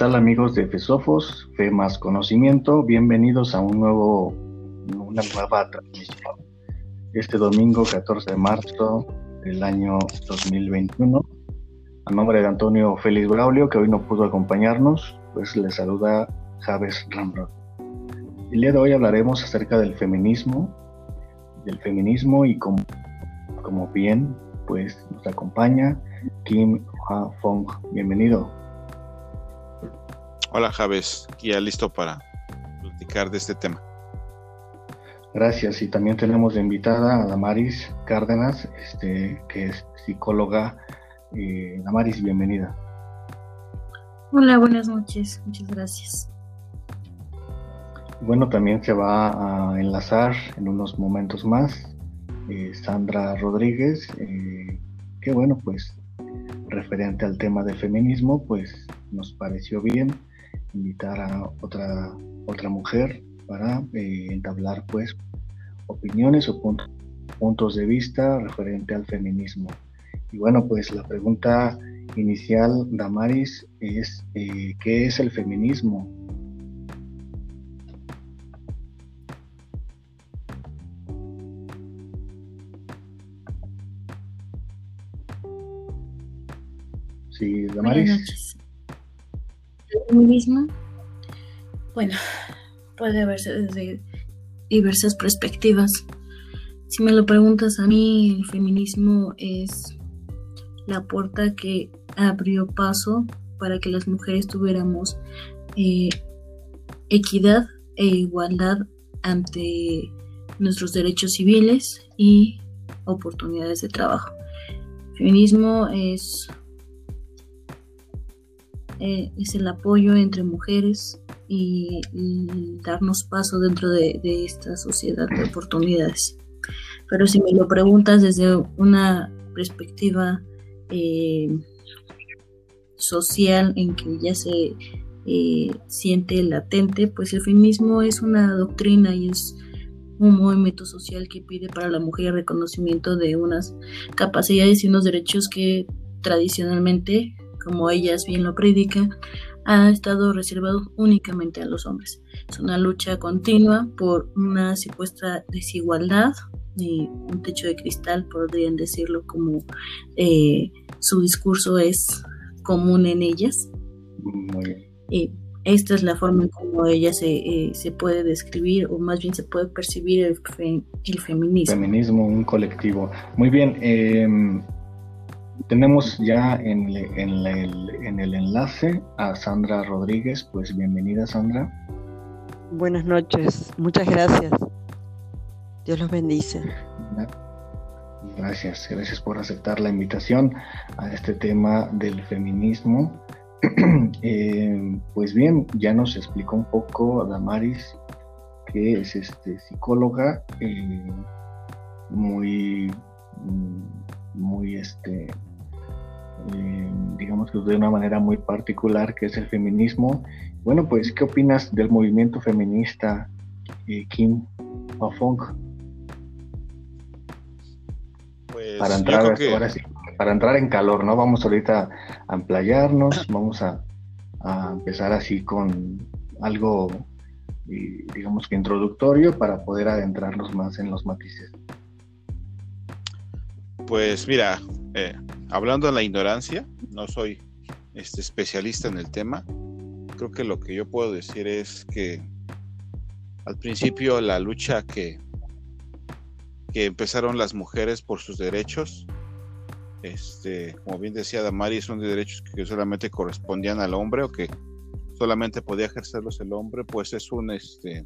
tal amigos de Fesofos, Fe más Conocimiento? Bienvenidos a un nuevo, una nueva transmisión. Este domingo 14 de marzo del año 2021. A nombre de Antonio Félix Braulio, que hoy no pudo acompañarnos, pues le saluda Javes Ramrod. El día de hoy hablaremos acerca del feminismo, del feminismo y como, como bien pues nos acompaña Kim Ha Fong. Bienvenido. Hola Javes, ya listo para platicar de este tema. Gracias, y también tenemos de invitada a Damaris Cárdenas, este, que es psicóloga. Eh, Damaris, bienvenida. Hola, buenas noches, muchas gracias. Bueno, también se va a enlazar en unos momentos más eh, Sandra Rodríguez, eh, que bueno, pues referente al tema del feminismo, pues nos pareció bien invitar a otra, otra mujer para eh, entablar pues opiniones o puntos de vista referente al feminismo. Y bueno, pues la pregunta inicial, Damaris, es eh, ¿qué es el feminismo? Sí, Damaris feminismo, bueno, puede verse desde diversas perspectivas. Si me lo preguntas a mí, el feminismo es la puerta que abrió paso para que las mujeres tuviéramos eh, equidad e igualdad ante nuestros derechos civiles y oportunidades de trabajo. Feminismo es eh, es el apoyo entre mujeres y, darnos paso dentro de, esta sociedad de oportunidades. Pero si me lo preguntas desde una perspectiva eh, social en que ya se eh, siente latente, pues el feminismo es una doctrina y es un movimiento social que pide para la mujer el reconocimiento de unas capacidades y unos derechos que tradicionalmente como ellas bien lo predican, ha estado reservado únicamente a los hombres. Es una lucha continua por una supuesta desigualdad y un techo de cristal, podrían decirlo como eh, su discurso es común en ellas. Y esta es la forma en cómo ella se, eh, se, puede describir o más bien se puede percibir el, el feminismo. Feminismo, un colectivo. Muy bien. Eh, tenemos ya en, el, enlace a Sandra Rodríguez, pues bienvenida Sandra. Buenas noches, muchas gracias. Dios los bendice. Gracias, gracias por aceptar la invitación a este tema del feminismo. Eh, pues bien, ya nos explicó un poco Damaris, que es este, psicóloga, eh, muy, muy este, eh, digamos que de una manera muy particular, que es el feminismo. Bueno, pues, ¿qué opinas del movimiento feminista, eh, Kim Fong? Pues, para entrar para entrar en calor, ¿no? Vamos ahorita a emplayarnos, vamos a, a empezar así con algo, digamos que introductorio, para poder adentrarnos más en los matices. Pues mira, eh, hablando de la ignorancia, no soy este, especialista en el tema. Creo que lo que yo puedo decir es que al principio la lucha que, que empezaron las mujeres por sus derechos, este, como bien decía Damari, son de derechos que solamente correspondían al hombre o que solamente podía ejercerlos el hombre, pues es un, este,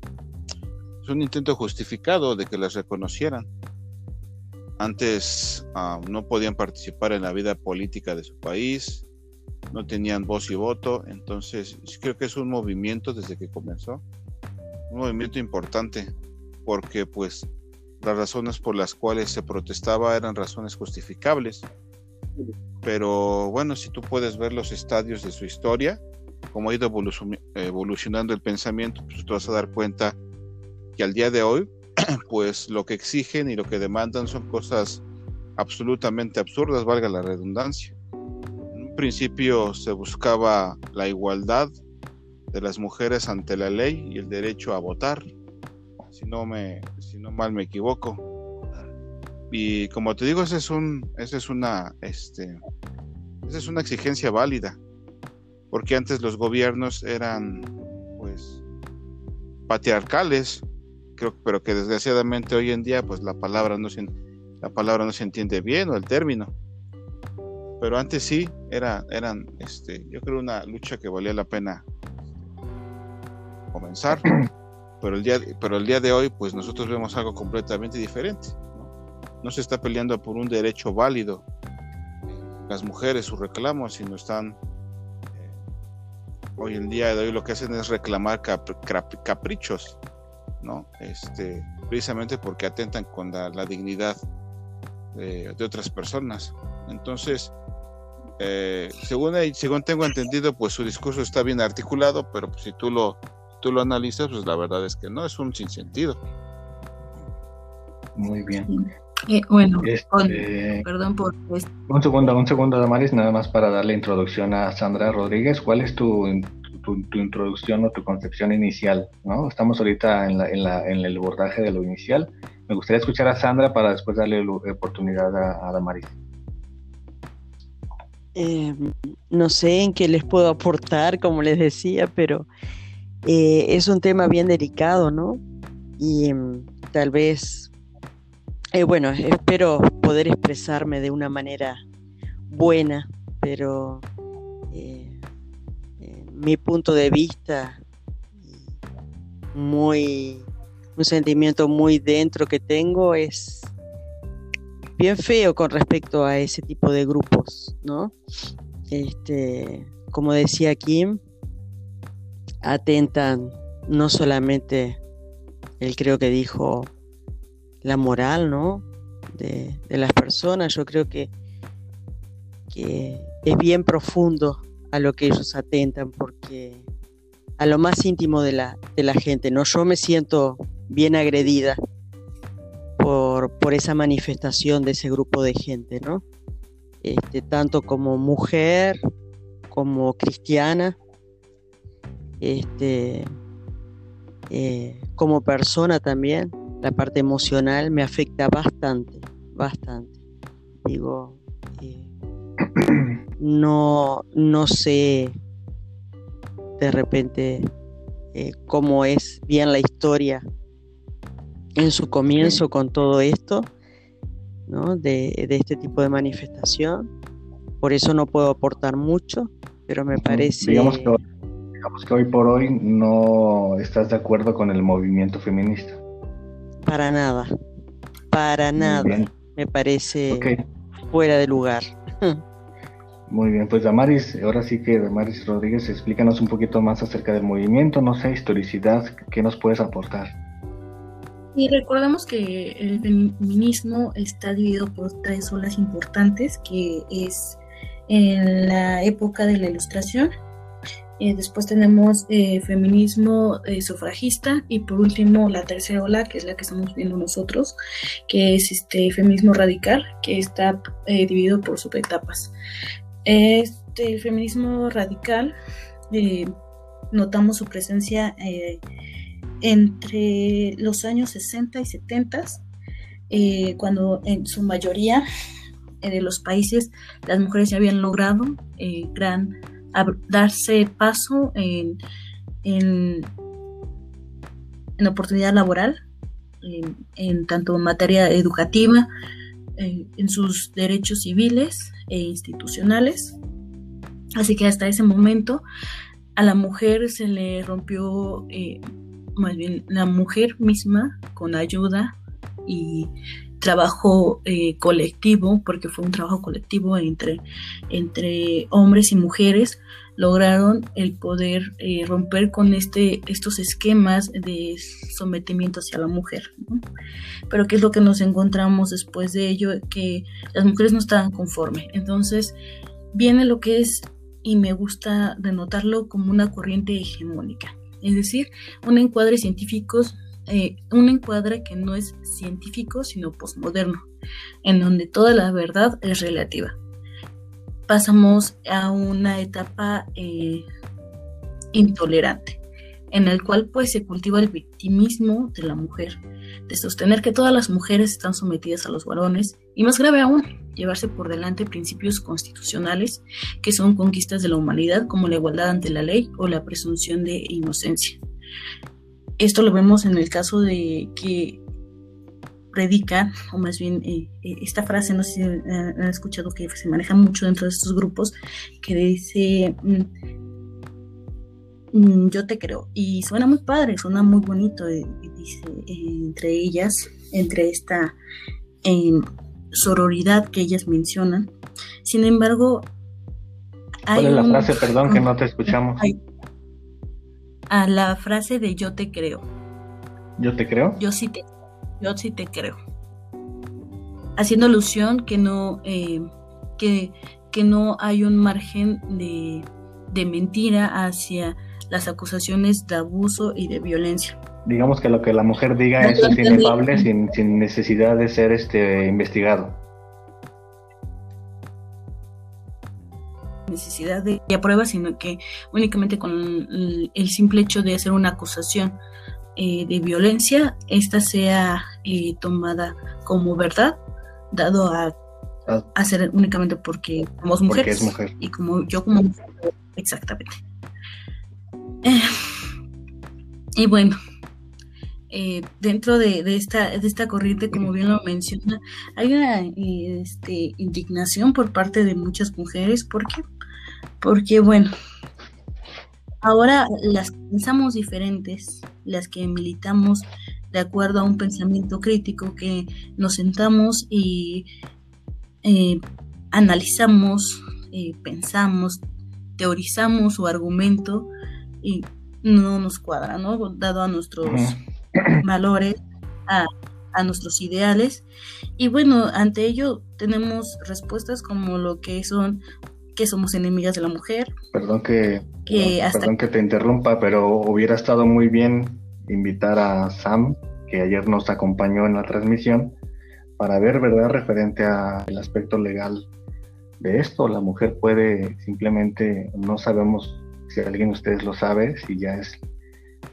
es un intento justificado de que las reconocieran antes ah, no podían participar en la vida política de su país, no tenían voz y voto, entonces creo que es un movimiento desde que comenzó, un movimiento importante, porque pues las razones por las cuales se protestaba eran razones justificables, pero bueno, si tú puedes ver los estadios de su historia, cómo ha ido evolucionando el pensamiento, pues te vas a dar cuenta que al día de hoy pues lo que exigen y lo que demandan son cosas absolutamente absurdas, valga la redundancia. En un principio se buscaba la igualdad de las mujeres ante la ley y el derecho a votar, si no, me, si no mal me equivoco. Y como te digo, esa es, un, es, una, este, esa es una exigencia válida, porque antes los gobiernos eran pues patriarcales, creo, pero que desgraciadamente hoy en día pues la palabra no se, la palabra no se entiende bien o el término. Pero antes sí, era, eran, este, yo creo una lucha que valía la pena comenzar. Pero el día, pero el día de hoy, pues nosotros vemos algo completamente diferente. No, se está peleando por un derecho válido las mujeres, sus reclamos, sino están eh, hoy en día de hoy lo que hacen es reclamar caprichos, ¿no? Este, precisamente porque atentan con la, dignidad de, otras personas. Entonces, eh, según, según tengo entendido, pues su discurso está bien articulado, pero pues, si tú lo tú lo analizas, pues la verdad es que no, es un sinsentido. Muy bien. Eh, bueno, este, perdón por Un segundo, un segundo, Damaris, nada más para darle introducción a Sandra Rodríguez. ¿Cuál es tu, tu, introducción o tu concepción inicial? ¿no? Estamos ahorita en, la, en, la, en el bordaje de lo inicial. Me gustaría escuchar a Sandra para después darle oportunidad a, a Damaris. Eh, no sé en qué les puedo aportar, como les decía, pero eh, es un tema bien delicado, ¿no? Y mm, tal vez, eh, bueno, espero poder expresarme de una manera buena, pero eh, mi punto de vista, muy, un sentimiento muy dentro que tengo es bien feo con respecto a ese tipo de grupos, ¿no? Este, como decía Kim, atentan no solamente, él creo que dijo, la moral, ¿no? De, las personas, yo creo que, que es bien profundo a lo que ellos atentan, porque a lo más íntimo de la, de la gente, ¿no? Yo me siento bien agredida por, por, esa manifestación de ese grupo de gente, ¿no? Este, tanto como mujer, como cristiana, este, eh, como persona también, la parte emocional me afecta bastante, bastante. Digo, eh, no, no sé de repente eh, cómo es bien la historia en su comienzo con todo esto, ¿no? de, de, este tipo de manifestación. Por eso no puedo aportar mucho, pero me parece... Digamos que digamos que hoy por hoy no estás de acuerdo con el movimiento feminista. Para nada, para nada. Me parece fuera de lugar. Muy bien, pues Damaris, ahora sí que Damaris Rodríguez, explícanos un poquito más acerca del movimiento, no sé, historicidad, ¿qué nos puedes aportar? Y recordemos que el feminismo está dividido por tres olas importantes, que es en la época de la Ilustración, eh, después tenemos eh, feminismo eh, sufragista y por último la tercera ola, que es la que estamos viendo nosotros, que es este feminismo radical, que está dividido por subetapas. Este, el feminismo radical, notamos su presencia entre los años 60 y 70, cuando en su mayoría de los países las mujeres ya habían logrado gran darse paso en, en, oportunidad laboral, en, tanto en materia educativa, en, sus derechos civiles e institucionales. Así que hasta ese momento a la mujer se le rompió, eh, más bien la mujer misma, con ayuda y trabajo eh, colectivo, porque fue un trabajo colectivo entre, entre hombres y mujeres, lograron el poder eh, romper con este, estos esquemas de sometimiento hacia la mujer. Pero ¿qué es lo que nos encontramos después de ello? Que las mujeres no estaban conformes. Entonces viene lo que es, y me gusta denotarlo como una corriente hegemónica. Es decir, un encuadre científicos eh, un encuadre que no es científico, sino posmoderno, en donde toda la verdad es relativa. Pasamos a una etapa eh, intolerante, en el cual pues se cultiva el victimismo de la mujer, de sostener que todas las mujeres están sometidas a los varones y más grave aún, llevarse por delante principios constitucionales que son conquistas de la humanidad como la igualdad ante la ley o la presunción de inocencia. Esto lo vemos en el caso de que predica, o más bien eh, eh, esta frase, no sé si han escuchado que se maneja mucho dentro de estos grupos, que dice, mm, mm, yo te creo, y suena muy padre, suena muy bonito, eh, dice, entre ellas, entre esta sororidad que ellas mencionan. Sin embargo, hay ¿Cuál es la frase, perdón, que no te escuchamos? a la frase de yo te creo. ¿Yo te creo? Yo sí te, yo sí te creo. Haciendo alusión que no, eh, que, que, no hay un margen de, de mentira hacia las acusaciones de abuso y de violencia digamos que lo que la mujer diga es inefable sin, sin, necesidad de ser este investigado. necesidad de prueba, sino que únicamente con el, simple hecho de hacer una acusación eh, de violencia, esta sea eh, tomada como verdad, dado a, hacer ah. únicamente porque somos mujeres. mujer. Y como yo como mujer, exactamente. Eh, y bueno, eh, dentro de, esta, de esta corriente, como bien lo menciona, hay una este, indignación por parte de muchas mujeres. ¿Por qué? Porque, bueno, ahora las pensamos diferentes, las que militamos de acuerdo a un pensamiento crítico, que nos sentamos y eh, analizamos, eh, pensamos, teorizamos su argumento y no nos cuadra, ¿no? Dado a nuestros valores, a, nuestros ideales. Y bueno, ante ello tenemos respuestas como lo que son que somos enemigas de la mujer. Perdón que, perdón que te interrumpa, pero hubiera estado muy bien invitar a Sam, que ayer nos acompañó en la transmisión, para ver, ¿verdad?, referente al aspecto legal de esto. La mujer puede simplemente, no sabemos si alguien de ustedes lo sabe, si ya es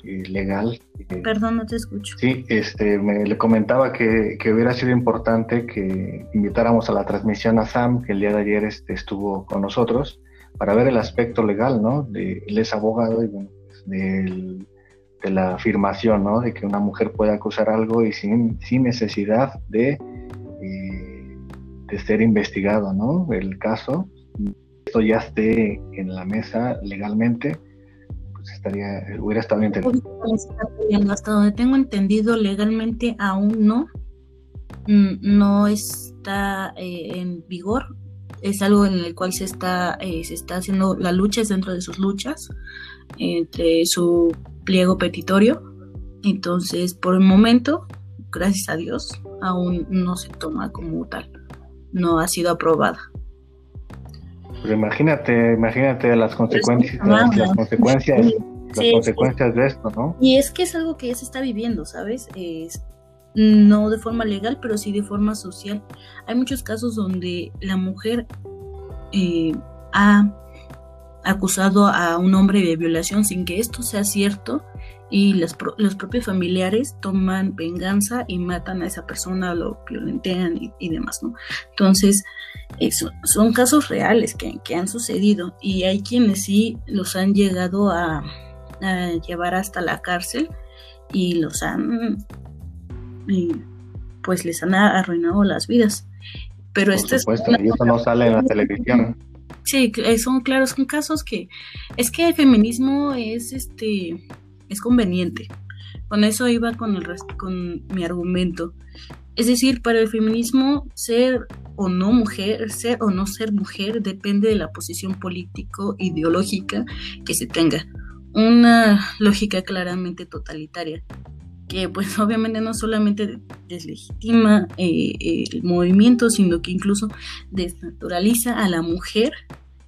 eh, legal. Eh, Perdón, no te escucho. Sí, este, me le comentaba que, hubiera sido importante que invitáramos a la transmisión a Sam, que el día de ayer este, estuvo con nosotros, para ver el aspecto legal, ¿no? De, él es abogado y bueno, pues, de, la afirmación, ¿no? De que una mujer puede acusar algo y sin, sin necesidad de, eh, de ser investigado, ¿no? El caso, esto ya esté en la mesa legalmente estaría, hubiera estado entendido. Hasta donde tengo entendido, legalmente aún no, mm, no está eh, en vigor. Es algo en el cual se está, eh, se está haciendo la lucha, es dentro de sus luchas, entre su pliego petitorio. Entonces, por el momento, gracias a Dios, aún no se toma como tal. No ha sido aprobada. Pues imagínate, imagínate las consecuencias, las, consecuencias, las consecuencias de esto, ¿no? Y es que es algo que ya se está viviendo, ¿sabes? Es, no de forma legal, pero sí de forma social. Hay muchos casos donde la mujer eh, ha acusado a un hombre de violación sin que esto sea cierto y los, los propios familiares toman venganza y matan a esa persona, lo violentean y, demás, ¿no? Entonces, eso, son casos reales que, han sucedido y hay quienes sí los han llegado a, llevar hasta la cárcel y los han, pues les han arruinado las vidas. Pero esto es... y eso no sale en la televisión. Sí, son claros, son casos que es que el feminismo es este es conveniente. Con eso iba con, el, con mi argumento. Es decir, para el feminismo, ser o no mujer, ser o no ser mujer, depende de la posición político-ideológica que se tenga. Una lógica claramente totalitaria, que pues obviamente no solamente deslegitima eh, el movimiento, sino que incluso desnaturaliza a la mujer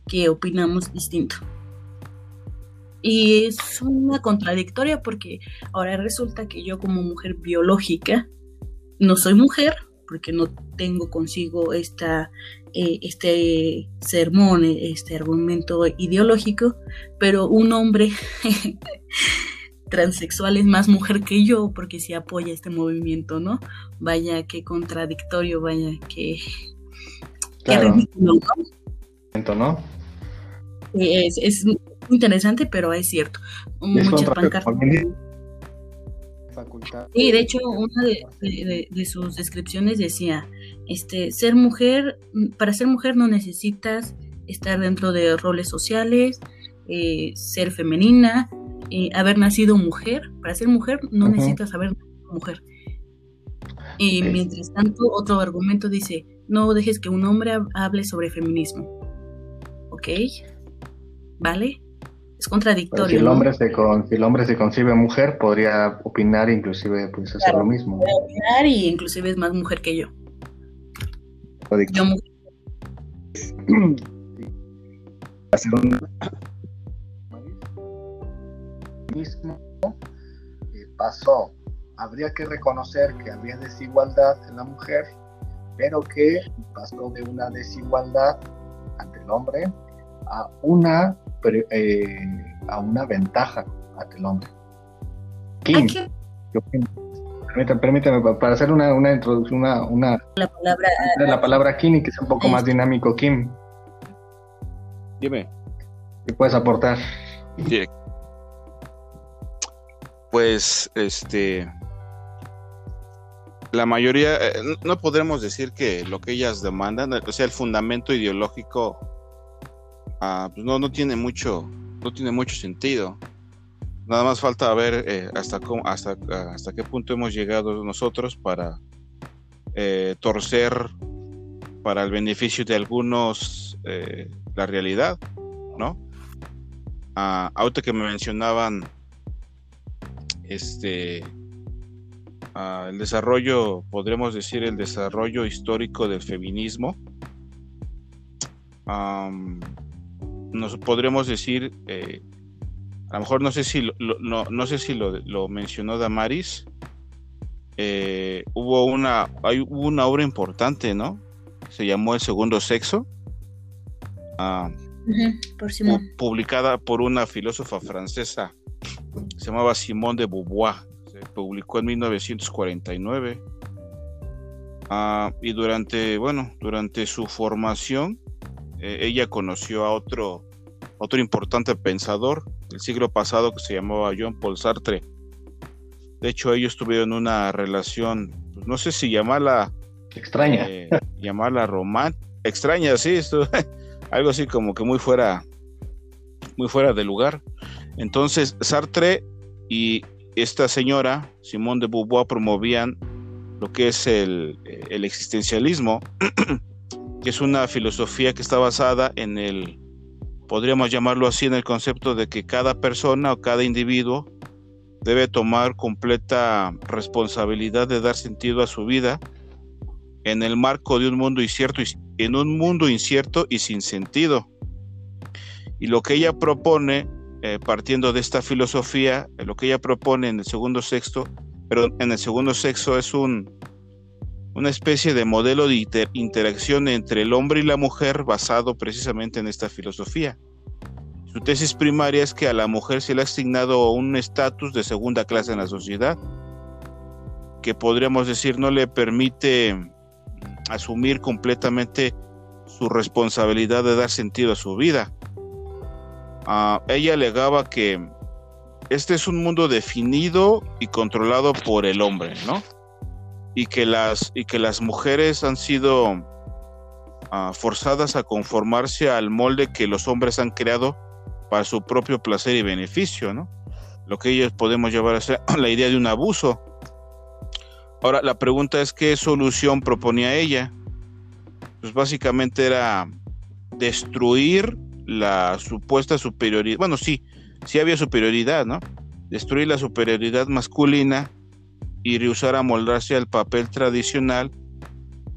que opinamos distinto. Y es una contradictoria porque ahora resulta que yo como mujer biológica no soy mujer porque no tengo consigo esta eh, este sermón, este argumento ideológico, pero un hombre transexual es más mujer que yo porque si apoya este movimiento, ¿no? Vaya qué contradictorio, vaya que... Claro. ¿no? Es, es interesante, pero es cierto. Muchas pancartas. Y de hecho, una de, sus descripciones decía, este, ser mujer, para ser mujer no necesitas estar dentro de roles sociales, eh, ser femenina, eh, haber nacido mujer. Para ser mujer no necesitas haber nacido mujer. Y mientras tanto, otro argumento dice, no dejes que un hombre hable sobre feminismo. ¿Ok? ¿Vale? Es contradictorio. si, el hombre se si el hombre se concibe mujer, podría opinar e inclusive pues, hacer lo mismo. Opinar y inclusive es más mujer que yo. Yo mujer. hacer un mismo eh, pasó. Habría que reconocer que había desigualdad en la mujer, pero que pasó de una desigualdad ante el hombre a una eh, a una ventaja ante el hombre. Kim, permítame, para hacer una, una introducción, una, una, la palabra, la palabra Kim y que sea un poco más dinámico, Kim. Dime. ¿Qué puedes aportar? Pues, este, la mayoría, eh, no podremos decir que lo que ellas demandan, o sea, el fundamento ideológico Ah, pues no, no tiene mucho, no tiene mucho sentido. Nada más falta ver eh, hasta, cómo, hasta, hasta qué punto hemos llegado nosotros para eh, torcer para el beneficio de algunos eh, la realidad, ¿no? Ah, ahorita que me mencionaban este ah, el desarrollo, podríamos decir el desarrollo histórico del feminismo nos podremos decir, eh, a lo mejor no sé si lo, no, no, sé si lo, mencionó Damaris, eh, hubo una hay una obra importante, ¿no? Se llamó El Segundo Sexo, ah, publicada por una filósofa francesa, se llamaba Simone de Beauvoir, se publicó en 1949. Ah, y durante, bueno, durante su formación, eh, ella conoció a otro, otro importante pensador del siglo pasado que se llamaba John Paul Sartre. De hecho, ellos tuvieron una relación, pues, no sé si llamarla extraña, eh, llamarla romántica, extraña, sí, esto, algo así como que muy fuera, muy fuera de lugar. Entonces, Sartre y esta señora, Simone de Beauvoir, promovían lo que es el, el existencialismo que es una filosofía que está basada en el, podríamos llamarlo así, en el concepto de que cada persona o cada individuo debe tomar completa responsabilidad de dar sentido a su vida en el marco de un mundo incierto y en un mundo incierto y sin sentido. Y lo que ella propone, eh, partiendo de esta filosofía, lo que ella propone en el segundo sexto, pero en el segundo sexo es un una especie de modelo de interacción entre el hombre y la mujer basado precisamente en esta filosofía. Su tesis primaria es que a la mujer se le ha asignado un estatus de segunda clase en la sociedad, que podríamos decir no le permite asumir completamente su responsabilidad de dar sentido a su vida. Ah, ella alegaba que este es un mundo definido y controlado por el hombre, ¿no? Y que las, y que las mujeres han sido ah, forzadas a conformarse al molde que los hombres han creado para su propio placer y beneficio, ¿no? Lo que ellos podemos llevar a ser la idea de un abuso. Ahora, la pregunta es qué solución proponía ella. Pues básicamente era destruir la supuesta superioridad. Bueno, sí, sí había superioridad, ¿no? Destruir la superioridad masculina y rehusar a moldarse al papel tradicional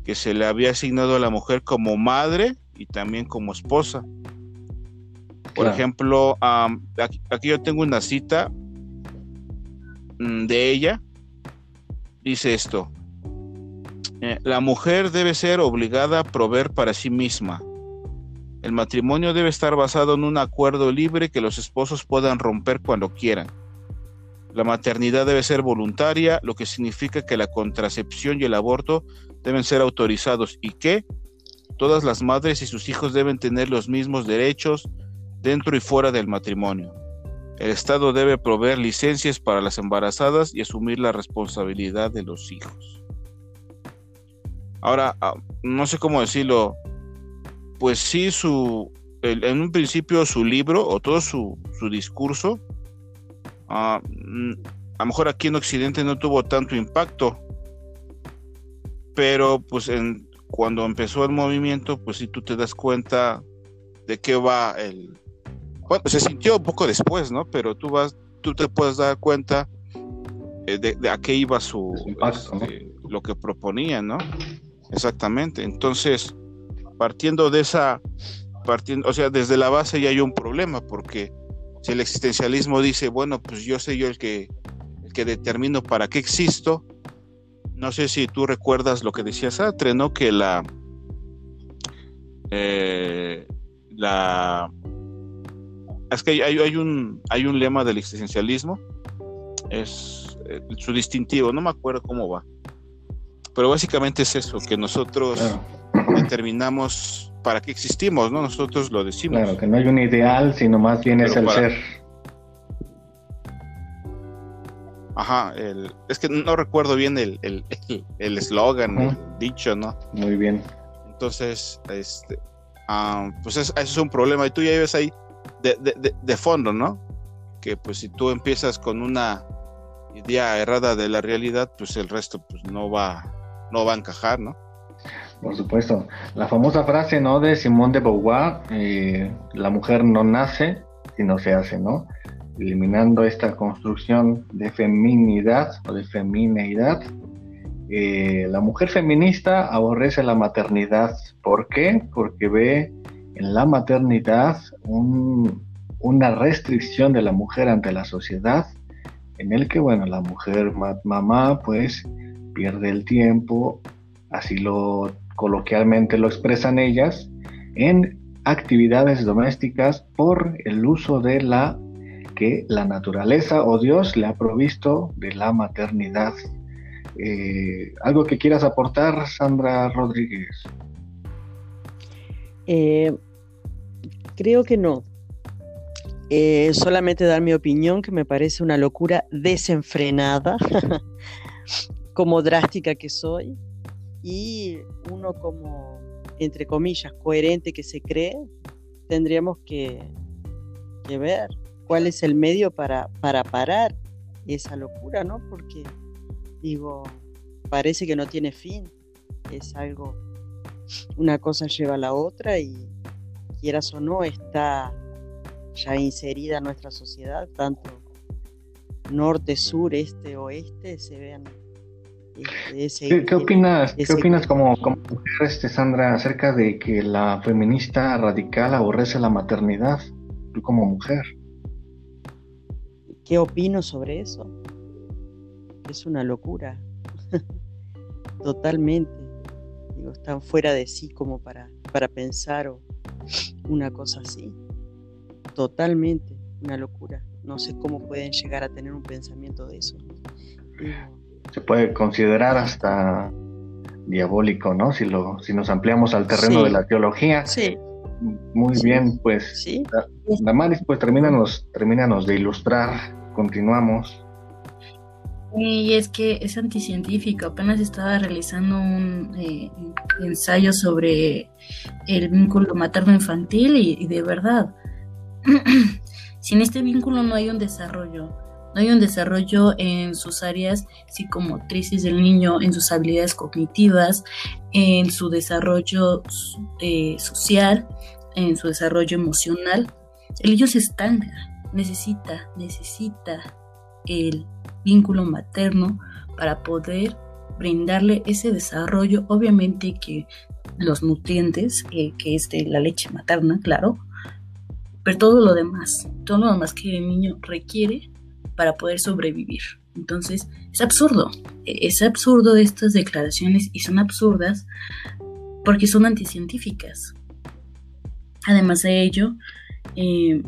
que se le había asignado a la mujer como madre y también como esposa. Por ejemplo, aquí, yo tengo una cita mm, de ella. Dice esto. Eh, la mujer debe ser obligada a proveer para sí misma. El matrimonio debe estar basado en un acuerdo libre que los esposos puedan romper cuando quieran. La maternidad debe ser voluntaria, lo que significa que la contracepción y el aborto deben ser autorizados y que todas las madres y sus hijos deben tener los mismos derechos dentro y fuera del matrimonio. El Estado debe proveer licencias para las embarazadas y asumir la responsabilidad de los hijos. Ahora, ah, no sé cómo decirlo, pues sí, su, en un principio su libro o todo su, discurso, ah, mm, a lo mejor aquí en Occidente no tuvo tanto impacto, pero pues en, cuando empezó el movimiento, pues sí tú te das cuenta de qué va el... Bueno, se sintió un poco después, ¿no? Pero tú vas, tú te puedes dar cuenta eh, de, a qué iba su... Este, lo que proponía, ¿no? Exactamente. Entonces, partiendo de esa, partiendo, o sea, desde la base ya hay un problema, porque si el existencialismo dice, bueno, pues yo sé yo el que, el que determino para qué existo, no sé si tú recuerdas lo que decía Sartre, ¿no? Que la, eh, la, es que hay, hay, un, hay un lema del existencialismo, es eh, su distintivo, no me acuerdo cómo va, pero básicamente es eso, que nosotros determinamos para qué existimos, ¿no? Nosotros lo decimos. Claro, que no hay un ideal, sino más bien es el ser. Ajá, el... es que no recuerdo bien el eslogan, el, el, dicho, ¿no? Muy bien. Entonces, este, ah, pues eso es un problema. Y tú ya ves ahí de, de, de, fondo, ¿no? Que pues si tú empiezas con una idea errada de la realidad, pues el resto pues no va, no va a encajar, ¿no? Por supuesto. La famosa frase, ¿no? De Simón de Beauvoir, eh, la mujer no nace, sino se hace, ¿no? Eliminando esta construcción de feminidad o de femineidad. Eh, la mujer feminista aborrece la maternidad. ¿Por qué? Porque ve en la maternidad una restricción de la mujer ante la sociedad, en el que, bueno, la mujer mamá, pues, pierde el tiempo, así lo coloquialmente lo expresan ellas, en actividades domésticas por el uso de la que la naturaleza o Dios le ha provisto de la maternidad. Eh, ¿Algo que quieras aportar, Sandra Rodríguez? Eh, creo que no. Eh, solamente dar mi opinión, que me parece una locura desenfrenada, como drástica que soy y uno como, entre comillas, coherente que se cree, tendríamos que, ver cuál es el medio para, para parar esa locura, ¿no? Porque, digo, parece que no tiene fin, es algo, una cosa lleva a la otra y quieras o no, está ya inserida en nuestra sociedad, tanto norte, sur, este, oeste, se vean ¿Qué, opinas, ¿qué opinas como, como mujer, este, Sandra, acerca de que la feminista radical aborrece la maternidad, tú como mujer? ¿Qué opino sobre eso? Es una locura. Totalmente. Digo, están fuera de sí como para, para pensar una cosa así. Totalmente, una locura. No sé cómo pueden llegar a tener un pensamiento de eso se puede considerar hasta diabólico, ¿no? Si lo, si nos ampliamos al terreno de la teología. Sí. Muy bien, pues ¿Sí? Damaris, pues termínanos, termínanos de ilustrar, continuamos. Y es que es anticientífico, apenas estaba realizando un eh, ensayo sobre el vínculo materno-infantil y de verdad, sin este vínculo no hay un desarrollo no hay un desarrollo en sus áreas psicomotrices del niño, en sus habilidades cognitivas, en su desarrollo eh, social, en su desarrollo emocional. El niño se estanca, necesita, necesita el vínculo materno para poder brindarle ese desarrollo, obviamente que los nutrientes, que es de la leche materna, claro, pero todo lo demás, todo lo demás que el niño requiere para poder sobrevivir. Entonces, es absurdo, e, es absurdo estas declaraciones y son absurdas porque son anticientíficas. Además de ello, eh,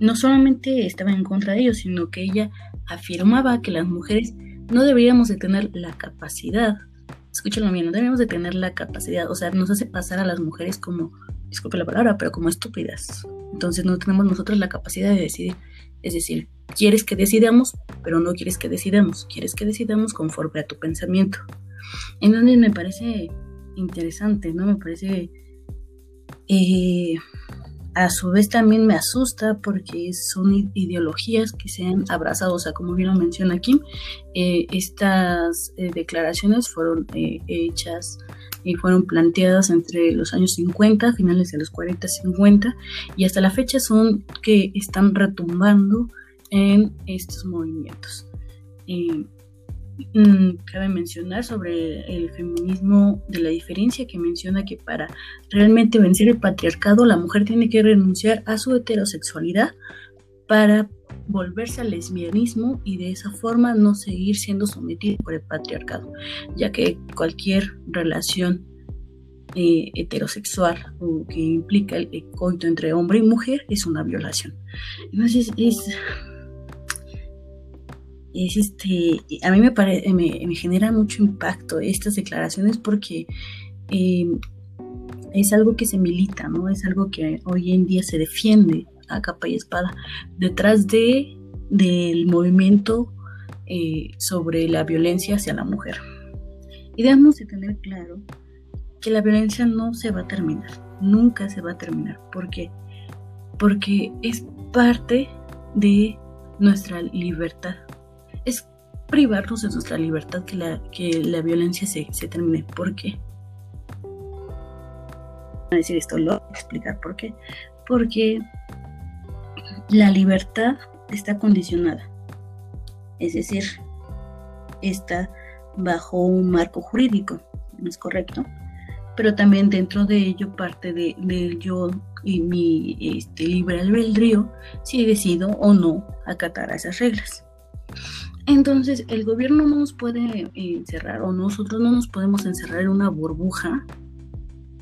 no solamente estaba en contra de ellos, sino que ella afirmaba que las mujeres no deberíamos de tener la capacidad, escúchalo bien, no deberíamos de tener la capacidad, o sea, nos hace pasar a las mujeres como, disculpe la palabra, pero como estúpidas. Entonces no tenemos nosotros la capacidad de decidir, es decir, quieres que decidamos, pero no quieres que decidamos, quieres que decidamos conforme a tu pensamiento. Entonces me parece interesante, ¿no? Me parece... Eh, a su vez también me asusta porque son ideologías que se han abrazado, o sea, como bien lo menciona Kim, eh, estas eh, declaraciones fueron hechas y fueron planteadas entre los años 50, finales de los 40, 50, y hasta la fecha son que están retumbando en estos movimientos. Mm, cabe mencionar sobre el feminismo de la diferencia que menciona que para realmente vencer el patriarcado la mujer tiene que renunciar a su heterosexualidad para volverse al lesbianismo y de esa forma no seguir siendo sometida por el patriarcado, ya que cualquier relación eh, heterosexual o que implica el coito entre hombre y mujer es una violación. Entonces es es este, a mí me, me, genera mucho impacto estas declaraciones porque eh, es algo que se milita, ¿no? Es algo que hoy en día se defiende a capa y espada detrás de, del movimiento eh, sobre la violencia hacia la mujer. Y debemos de tener claro que la violencia no se va a terminar, nunca se va a terminar. ¿Por qué? Porque es parte de nuestra libertad privarnos de nuestra libertad que la, que la violencia se, termine. ¿Por qué? A decir esto, lo voy a explicar por qué. Porque la libertad está condicionada. Es decir, está bajo un marco jurídico, ¿no es correcto? Pero también dentro de ello parte de, yo y mi este, libre albedrío si decido o no acatar a esas reglas. Entonces, el gobierno no nos puede encerrar o nosotros no nos podemos encerrar en una burbuja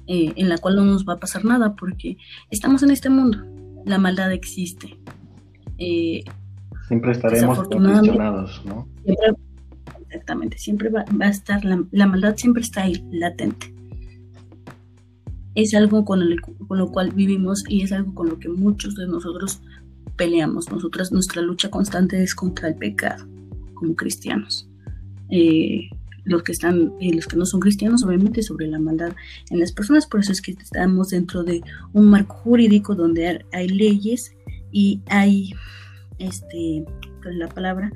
eh, en la cual no nos va a pasar nada porque estamos en este mundo. La maldad existe. Eh, siempre estaremos condicionados, ¿no? exactamente, siempre va, a estar, la, maldad siempre está ahí, latente. Es algo con, con lo cual vivimos y es algo con lo que muchos de nosotros peleamos. Nosotras, nuestra lucha constante es contra el pecado como cristianos. Eh, los que están, eh, los que no son cristianos, obviamente sobre la maldad en las personas, por eso es que estamos dentro de un marco jurídico donde hay leyes y hay, este, la palabra,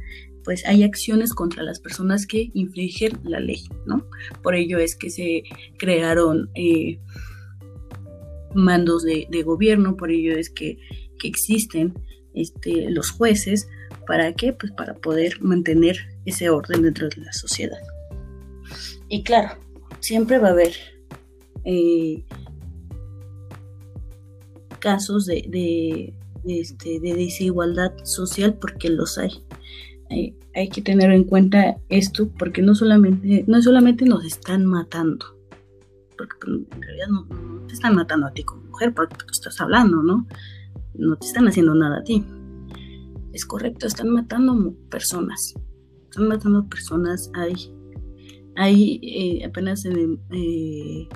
pues hay acciones contra las personas que infringen la ley, ¿no? Por ello es que se crearon eh, mandos de, gobierno, por ello es que, que existen este, los jueces ¿Para qué? Pues para poder mantener ese orden dentro de la sociedad. Y claro, siempre va a haber eh, casos de, este, de, desigualdad social porque los hay. hay que tener en cuenta esto porque no solamente, no solamente nos están matando, porque pues, en realidad no, te están matando a ti como mujer porque tú estás hablando, ¿no? No te están haciendo nada a ti es correcto, están matando personas. Están matando personas. Hay, hay eh, apenas eh,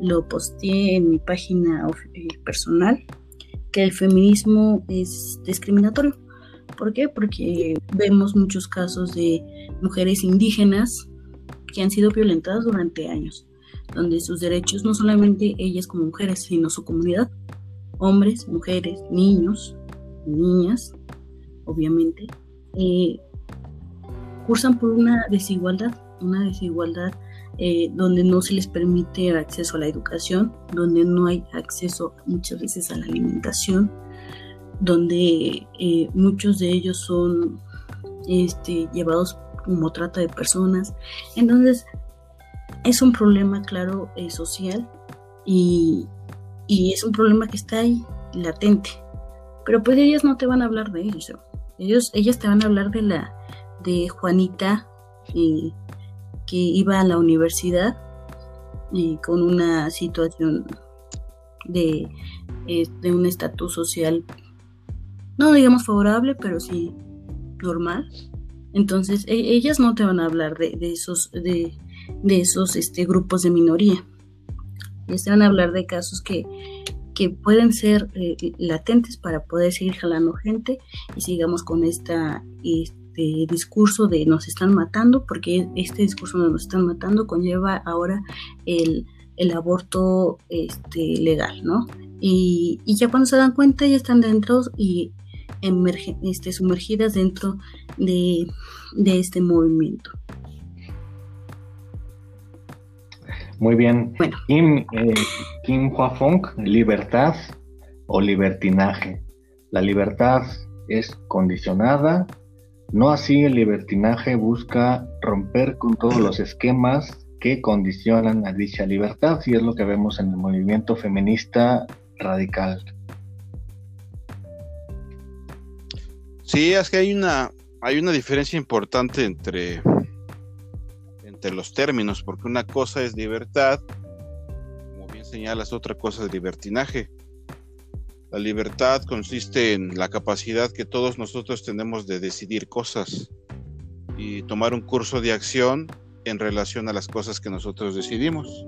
lo posteé en mi página eh, personal que el feminismo es discriminatorio. ¿Por qué? Porque vemos muchos casos de mujeres indígenas que han sido violentadas durante años, donde sus derechos no solamente ellas como mujeres, sino su comunidad, hombres, mujeres, niños, niñas, obviamente, eh, cursan por una desigualdad, una desigualdad eh, donde no se les permite acceso a la educación, donde no hay acceso muchas veces a la alimentación, donde eh, muchos de ellos son este, llevados como trata de personas. Entonces, es un problema, claro, social y, y, es un problema que está ahí, latente. Pero pues ellas no te van a hablar de eso. Ellos, ellas te van a hablar de la, de Juanita eh, que iba a la universidad eh, con una situación de, de un estatus social, no digamos favorable, pero sí normal. Entonces, e, ellas no te van a hablar de, esos, de, esos este, grupos de minoría. Ellas te van a hablar de casos que, que pueden ser eh, latentes para poder seguir jalando gente y sigamos con este discurso de nos están matando, porque este discurso de nos están matando conlleva ahora el, el aborto este, legal, ¿no? Y, y, ya cuando se dan cuenta ya están dentro y este, sumergidas dentro de, este movimiento. Muy bien. Bueno. Kim, eh, Kim libertad o libertinaje. La libertad es condicionada, no así el libertinaje busca romper con todos los esquemas que condicionan a dicha libertad y es lo que vemos en el movimiento feminista radical. Sí, es que hay una, hay una diferencia importante entre, los términos, porque una cosa es libertad, como bien señalas, otra cosa es libertinaje. La libertad consiste en la capacidad que todos nosotros tenemos de decidir cosas y tomar un curso de acción en relación a las cosas que nosotros decidimos.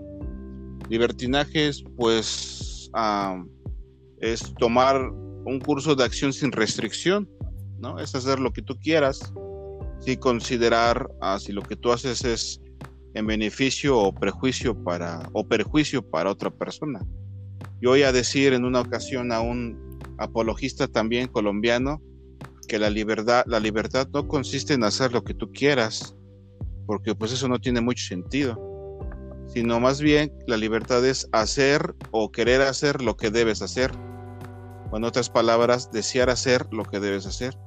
Libertinaje es, pues, es tomar un curso de acción sin restricción ¿no? Es hacer lo que tú quieras, sin considerar ah, si lo que tú haces es en beneficio o prejuicio para o perjuicio para otra persona. Yo voy a decir en una ocasión a un apologista también colombiano que la libertad, la libertad no consiste en hacer lo que tú quieras, porque pues eso no tiene mucho sentido, sino más bien la libertad es hacer o querer hacer lo que debes hacer. O en otras palabras, desear hacer lo que debes hacer.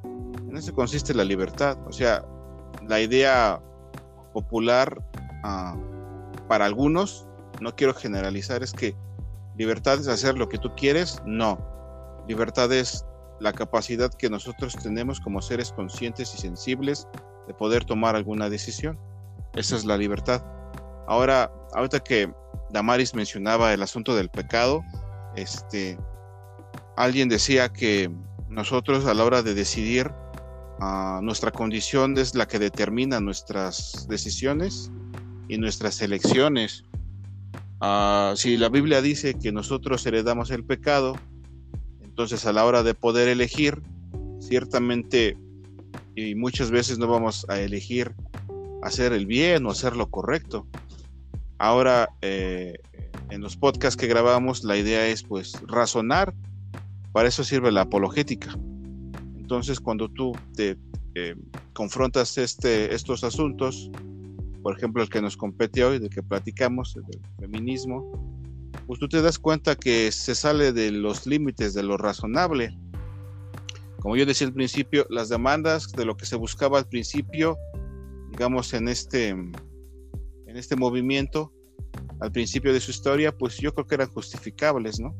En eso consiste la libertad. O sea, la idea popular ah, para algunos, no quiero generalizar, es que libertad es hacer lo que tú quieres. No. Libertad es la capacidad que nosotros tenemos como seres conscientes y sensibles de poder tomar alguna decisión. Esa es la libertad. Ahora, ahorita que Damaris mencionaba el asunto del pecado, este, alguien decía que nosotros a la hora de decidir nuestra condición es la que determina nuestras decisiones y nuestras elecciones. Ah, si la Biblia dice que nosotros heredamos el pecado, entonces a la hora de poder elegir, ciertamente y muchas veces no vamos a elegir hacer el bien o hacer lo correcto. Ahora, eh, en los podcasts que grabamos, la idea es pues razonar. Para eso sirve la apologética. Entonces, cuando tú te eh, confrontas este, estos asuntos, por ejemplo, el que nos compete hoy, del que platicamos, el feminismo, pues tú te das cuenta que se sale de los límites de lo razonable. Como yo decía al principio, las demandas de lo que se buscaba al principio, digamos, en este, en este movimiento, al principio de su historia, pues yo creo que eran justificables, ¿no?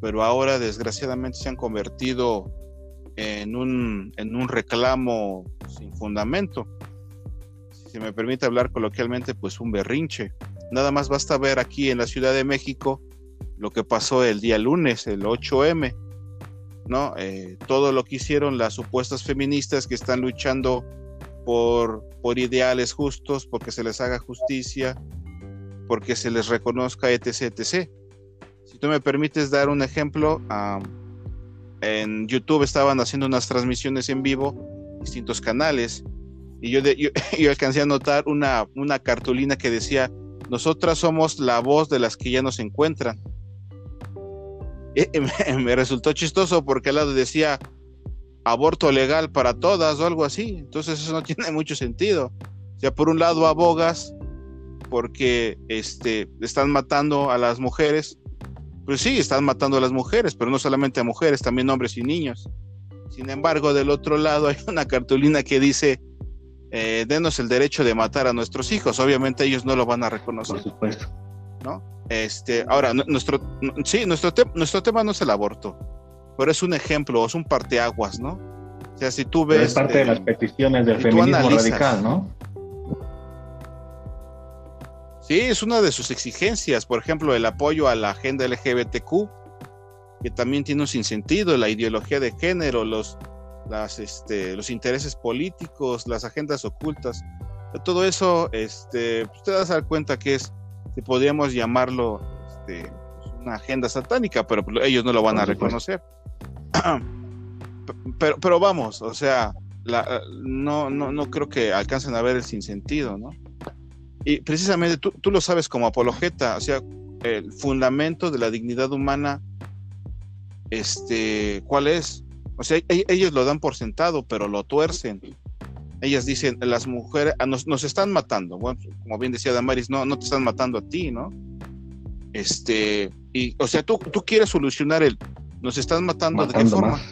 Pero ahora, desgraciadamente, se han convertido en un, en un reclamo sin fundamento. Si me permite hablar coloquialmente, pues un berrinche. Nada más basta ver aquí en la Ciudad de México lo que pasó el día lunes, el 8M, ¿no? Eh, todo lo que hicieron las supuestas feministas que están luchando por, por ideales justos, porque se les haga justicia, porque se les reconozca, etc., etc. Si tú me permites dar un ejemplo, en YouTube estaban haciendo unas transmisiones en vivo, distintos canales, y yo, yo, alcancé a notar una, una cartulina que decía, nosotras somos la voz de las que ya nos encuentran. me, resultó chistoso porque al lado decía aborto legal para todas o algo así. Entonces eso no tiene mucho sentido. O sea, por un lado abogas porque este, están matando a las mujeres pues sí, están matando a las mujeres, pero no solamente a mujeres, también hombres y niños. Sin embargo, del otro lado hay una cartulina que dice, eh, denos el derecho de matar a nuestros hijos. Obviamente ellos no lo van a reconocer. Por supuesto. ¿No? Este, ahora, nuestro, sí, nuestro, nuestro tema no es el aborto, pero es un ejemplo, es un parteaguas, ¿no? O sea, si tú ves... es parte de las peticiones del feminismo radical, ¿no? Sí, es una de sus exigencias, por ejemplo, el apoyo a la agenda LGBTQ, que también tiene un sinsentido, la ideología de género, los, las, este, los intereses políticos, las agendas ocultas. Todo eso, este, pues, te das a dar cuenta que es, si podríamos llamarlo este, pues, una agenda satánica, pero ellos no lo van a reconocer. Pero, pero vamos, o sea, la, no, no, no creo que alcancen a ver el sinsentido, ¿no? Y precisamente tú, tú lo sabes como apologeta, o sea, el fundamento de la dignidad humana, este, ¿cuál es? O sea, e, ellos lo dan por sentado, pero lo tuercen. Ellas dicen, las mujeres ah, nos, nos están matando. Bueno, como bien decía Damaris, no, no te están matando a ti, ¿no? Este, y, o sea, tú, tú quieres solucionar el, nos están matando, ¿de qué forma?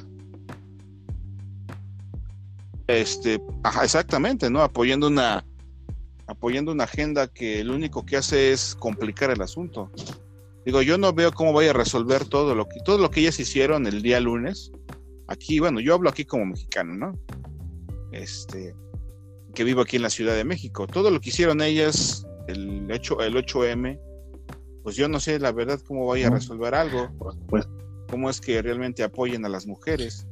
Este, ajá, exactamente, ¿no? Apoyando una, apoyando una agenda que lo único que hace es complicar el asunto. Digo, yo no veo cómo vaya a resolver todo lo que todo lo que ellas hicieron el día lunes. Aquí, bueno, yo hablo aquí como mexicano, ¿no? Este, que vivo aquí en la Ciudad de México. Todo lo que hicieron ellas el hecho el 8M, pues yo no sé la verdad cómo vaya a resolver algo. Pues cómo es que realmente apoyen a las mujeres,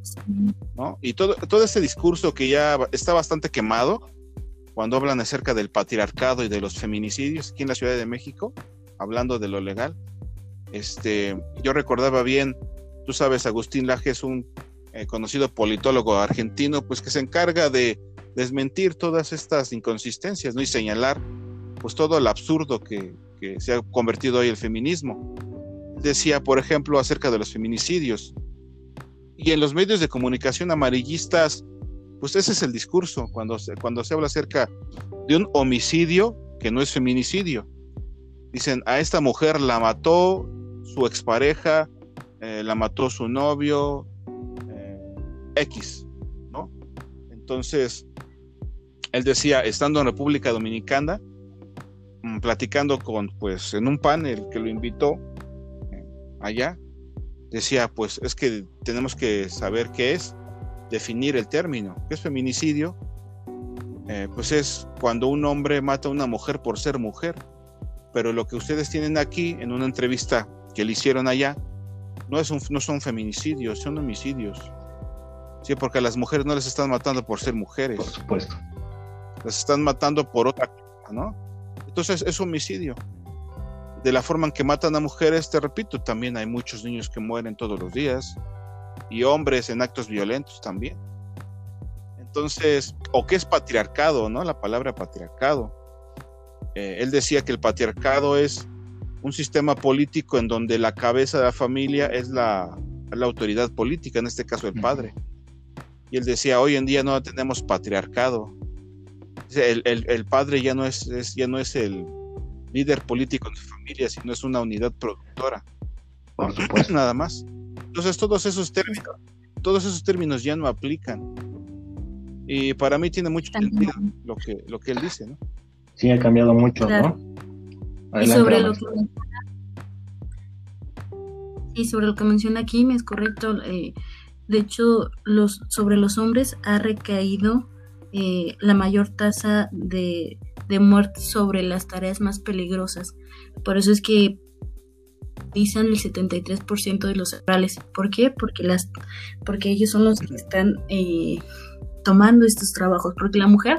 ¿no? Y todo todo ese discurso que ya está bastante quemado, cuando hablan acerca del patriarcado y de los feminicidios aquí en la Ciudad de México, hablando de lo legal. Este, yo recordaba bien, tú sabes, Agustín Laje es un eh, conocido politólogo argentino, pues que se encarga de desmentir todas estas inconsistencias, ¿no? Y señalar, pues todo el absurdo que, que se ha convertido hoy el feminismo. Decía, por ejemplo, acerca de los feminicidios. Y en los medios de comunicación amarillistas pues ese es el discurso cuando se, cuando se habla acerca de un homicidio que no es feminicidio. Dicen, a esta mujer la mató su expareja, eh, la mató su novio, X, ¿no? Entonces, él decía, estando en República Dominicana, mm, platicando con, pues, en un panel que lo invitó eh, allá, decía, pues es que tenemos que saber qué es definir el término. ¿Qué es feminicidio? Eh, pues es cuando un hombre mata a una mujer por ser mujer. Pero lo que ustedes tienen aquí en una entrevista que le hicieron allá, no, es un, no son feminicidios, son homicidios. Sí, porque a las mujeres no les están matando por ser mujeres. Por supuesto. Las están matando por otra cosa, ¿no? Entonces es homicidio. De la forma en que matan a mujeres, te repito, también hay muchos niños que mueren todos los días y hombres en actos violentos también. Entonces, o qué es patriarcado, ¿no? La palabra patriarcado. Eh, él decía que el patriarcado es un sistema político en donde la cabeza de la familia es la, autoridad política, en este caso el padre. Y él decía, hoy en día no tenemos patriarcado. El, padre ya no es, ya no es el líder político de su familia, sino es una unidad productora. Por supuesto. Nada más. Entonces todos esos términos, todos esos términos ya no aplican. Y para mí tiene mucho sentido lo que, lo que él dice, ¿no? Sí, ha cambiado mucho, ¿no? y sobre lo que y sobre lo que menciona aquí, me es correcto. Eh, de hecho, los, sobre los hombres ha recaído eh, la mayor tasa de, de muerte sobre las tareas más peligrosas. Por eso es que dicen el 73% de los rurales. ¿Por qué? Porque, las, porque ellos son los que están eh, tomando estos trabajos. Porque la mujer,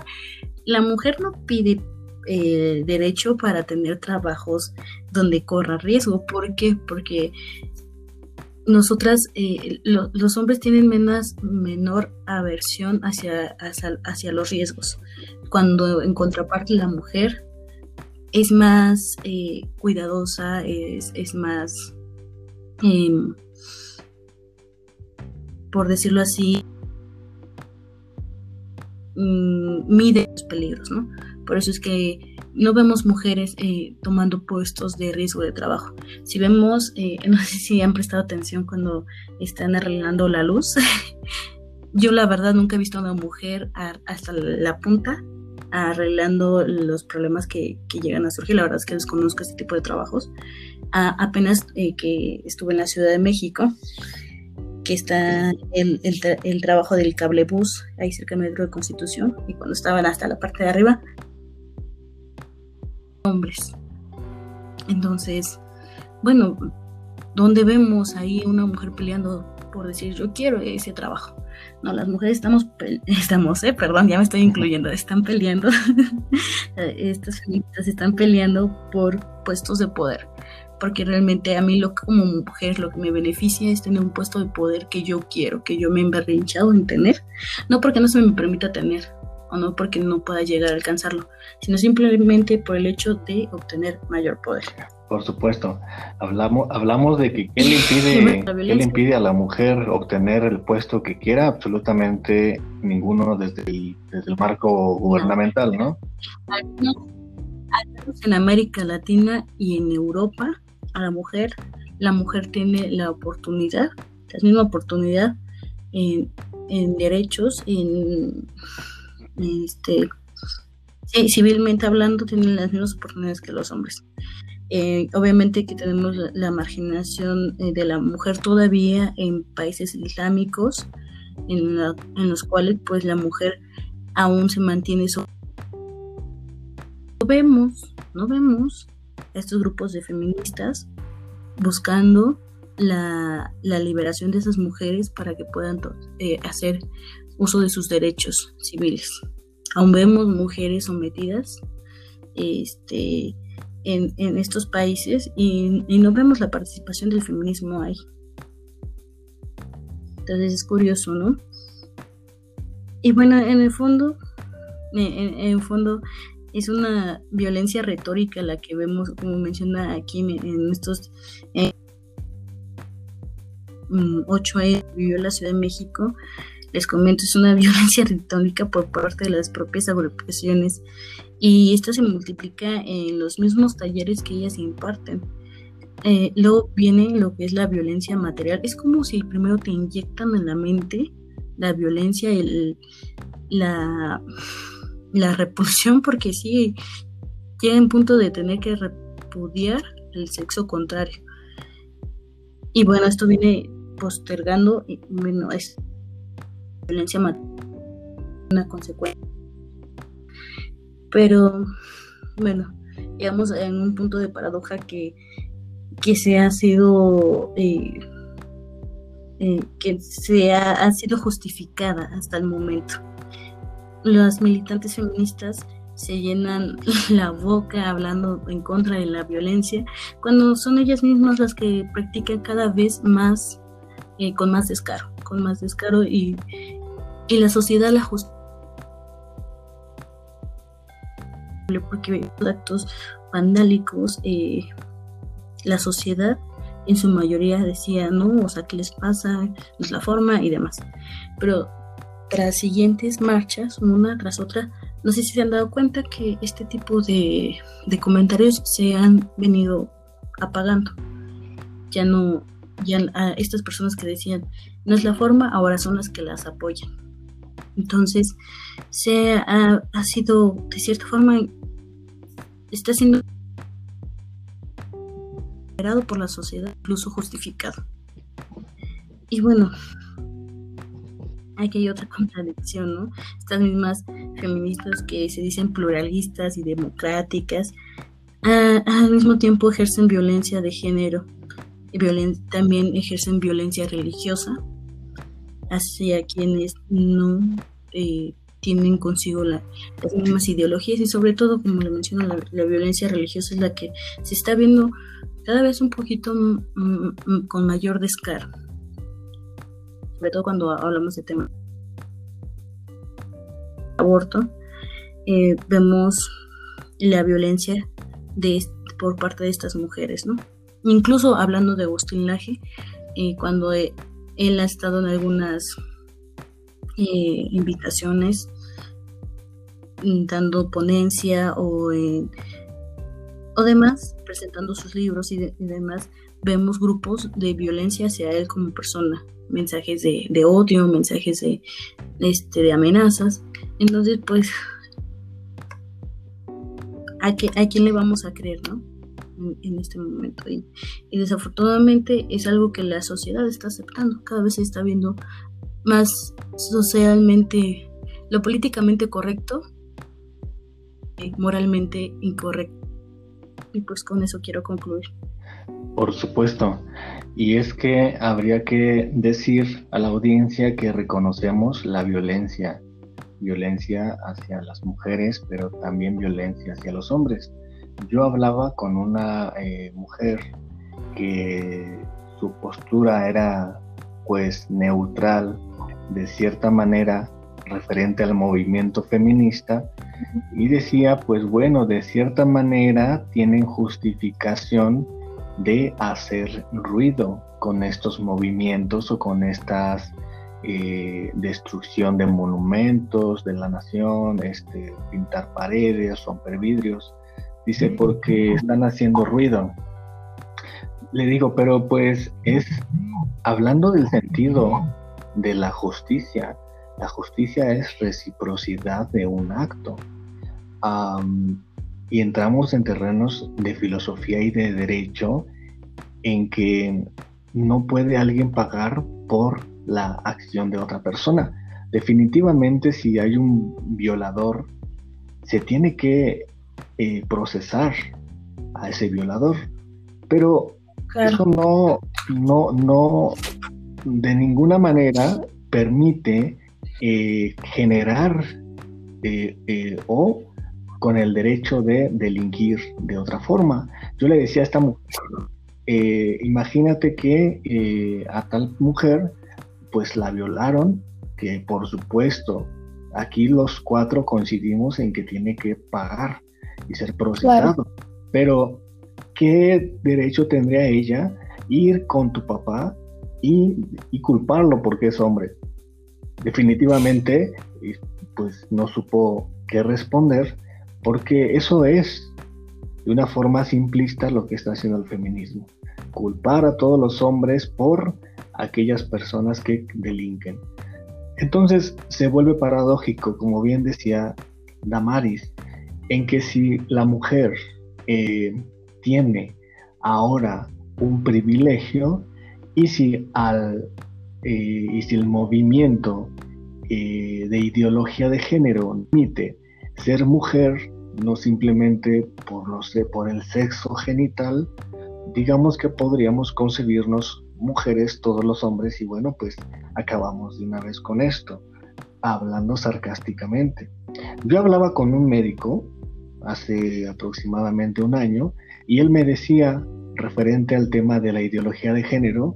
la mujer no pide eh, derecho para tener trabajos donde corra riesgo. ¿Por qué? Porque nosotras, eh, los hombres tienen menos, menor aversión hacia, hacia, los riesgos. Cuando en contraparte la mujer es más eh, cuidadosa, es, más, em, por decirlo así, mm, mide los peligros, ¿no? Por eso es que no vemos mujeres eh, tomando puestos de riesgo de trabajo. Si vemos, eh, no sé si han prestado atención cuando están arreglando la luz. Yo la verdad nunca he visto a una mujer hasta la punta arreglando los problemas que, llegan a surgir. La verdad es que desconozco este tipo de trabajos. apenas eh, que estuve en la Ciudad de México, que está el, el, trabajo del cable bus ahí cerca del metro de Constitución y cuando estaban hasta la parte de arriba hombres. Entonces bueno donde vemos ahí una mujer peleando por decir yo quiero ese trabajo no las mujeres estamos estamos eh perdón ya me estoy incluyendo están peleando. Estas feministas están peleando por puestos de poder porque realmente a mí lo como mujer lo que me beneficia es tener un puesto de poder que yo quiero, que yo me he emberrinchado en tener, no porque no se me permita tener o no porque no pueda llegar a alcanzarlo, sino simplemente por el hecho de obtener mayor poder. Por supuesto, hablamos, hablamos de que ¿qué le, impide, ¿qué le impide a la mujer obtener el puesto que quiera? Absolutamente ninguno desde el, desde el marco gubernamental, ¿no? en América Latina y en Europa, a la mujer, la mujer tiene la oportunidad, la misma oportunidad en, derechos, en este civilmente hablando, tienen las mismas oportunidades que los hombres. Eh, obviamente que tenemos la, marginación eh, de la mujer todavía en países islámicos, en, los cuales pues la mujer aún se mantiene no vemos, no vemos estos grupos de feministas buscando la, liberación de esas mujeres para que puedan eh, hacer uso de sus derechos civiles. Aún vemos mujeres sometidas este, en, estos países y, no vemos la participación del feminismo ahí. Entonces es curioso, ¿no? Y bueno, en el fondo, en, en el fondo, es una violencia retórica la que vemos, como menciona aquí en, estos eh, mm, ocho años que vivió la Ciudad de México. Les comento, es una violencia retórica por parte de las propias agrupaciones y esto se multiplica en los mismos talleres que ellas imparten. Eh, luego viene lo que es la violencia material. Es como si primero te inyectan en la mente la violencia, el, la la repulsión porque sí llega en punto de tener que repudiar el sexo contrario. Y bueno, esto viene postergando, y bueno, es violencia una consecuencia. Pero bueno, llegamos en un punto de paradoja que, que se ha sido eh, eh, que se ha sido justificada hasta el momento las militantes feministas se llenan la boca hablando en contra de la violencia, cuando son ellas mismas las que practican cada vez más, eh, con más descaro, con más descaro y, y la sociedad la justicia. Porque actos vandálicos, eh, la sociedad en su mayoría decía, no, o sea, ¿qué les pasa? No es la forma y demás. Pero tras siguientes marchas, una tras otra, no sé si se han dado cuenta que este tipo de, comentarios se han venido apagando. Ya no, ya a estas personas que decían no es la forma, ahora son las que las apoyan. Entonces, se ha, sido, de cierta forma, está siendo por la sociedad, incluso justificado. Y bueno, aquí hay otra contradicción, ¿no? Estas mismas feministas que se dicen pluralistas y democráticas, al mismo tiempo ejercen violencia de género y también ejercen violencia religiosa hacia quienes no eh, tienen consigo las mismas ideologías y sobre todo, como le menciono, la, violencia religiosa es la que se está viendo cada vez un poquito con mayor descaro sobre todo cuando hablamos de tema aborto, eh, vemos la violencia de, por parte de estas mujeres, ¿no? Incluso hablando de Agustín Laje, eh, cuando él ha estado en algunas eh, invitaciones dando ponencia o, o demás, presentando sus libros y, demás, vemos grupos de violencia hacia él como persona, mensajes de, odio, mensajes de, este, de amenazas. Entonces, pues, ¿a, qué, ¿a quién le vamos a creer, no? En, este momento. Y, desafortunadamente es algo que la sociedad está aceptando. Cada vez se está viendo más socialmente, lo políticamente correcto, y moralmente incorrecto. Y pues con eso quiero concluir. Por supuesto. Y es que habría que decir a la audiencia que reconocemos la violencia, violencia hacia las mujeres, pero también violencia hacia los hombres. Yo hablaba con una eh, mujer que su postura era pues neutral de cierta manera referente al movimiento feminista y decía pues bueno de cierta manera tienen justificación de hacer ruido con estos movimientos o con estas eh, destrucción de monumentos de la nación, este, pintar paredes, romper vidrios. Dice, porque están haciendo ruido. Le digo, pero pues es hablando del sentido de la justicia. La justicia es reciprocidad de un acto. y entramos en terrenos de filosofía y de derecho en que no puede alguien pagar por la acción de otra persona. Definitivamente si hay un violador, se tiene que eh, procesar a ese violador. Pero eso no, no, no, de ninguna manera permite eh, generar eh, o con el derecho de delinquir de otra forma. Yo le decía a esta mujer, imagínate que a tal mujer pues la violaron, que por supuesto aquí los cuatro coincidimos en que tiene que pagar y ser procesado. Pero, ¿qué derecho tendría ella ir con tu papá y, culparlo porque es hombre? Definitivamente, pues no supo qué responder, porque eso es de una forma simplista lo que está haciendo el feminismo. Culpar a todos los hombres por aquellas personas que delinquen. Entonces se vuelve paradójico, como bien decía Damaris, en que si la mujer eh, tiene ahora un privilegio y si, al, eh, y si el movimiento eh, de ideología de género permite ser mujer, no simplemente por, por el sexo genital, digamos que podríamos concebirnos mujeres, todos los hombres, y bueno, pues acabamos de una vez con esto, hablando sarcásticamente. Yo hablaba con un médico hace aproximadamente un año y él me decía, referente al tema de la ideología de género,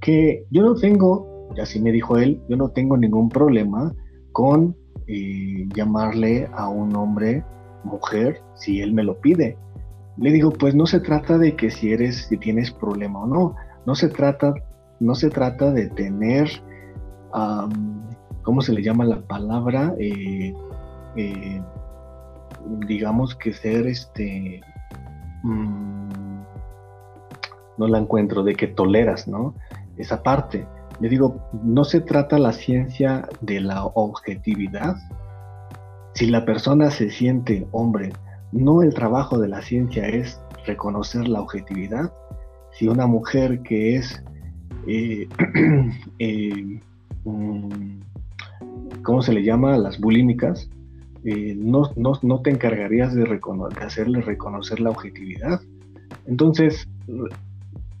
que yo no tengo, y así me dijo él, yo no tengo ningún problema con eh, llamarle a un hombre mujer si él me lo pide. Le digo, pues no se trata de que si eres, si tienes problema o no, no se trata, no se trata de tener, ¿cómo se le llama la palabra? Eh, eh, digamos que ser este, mm, no la encuentro, de que toleras, ¿no? Esa parte. Le digo, no se trata la ciencia de la objetividad. Si la persona se siente hombre, no el trabajo de la ciencia es reconocer la objetividad, si una mujer que es, eh, eh, ¿cómo se le llama? Las bulímicas, eh, no, te encargarías de, hacerle reconocer la objetividad. Entonces,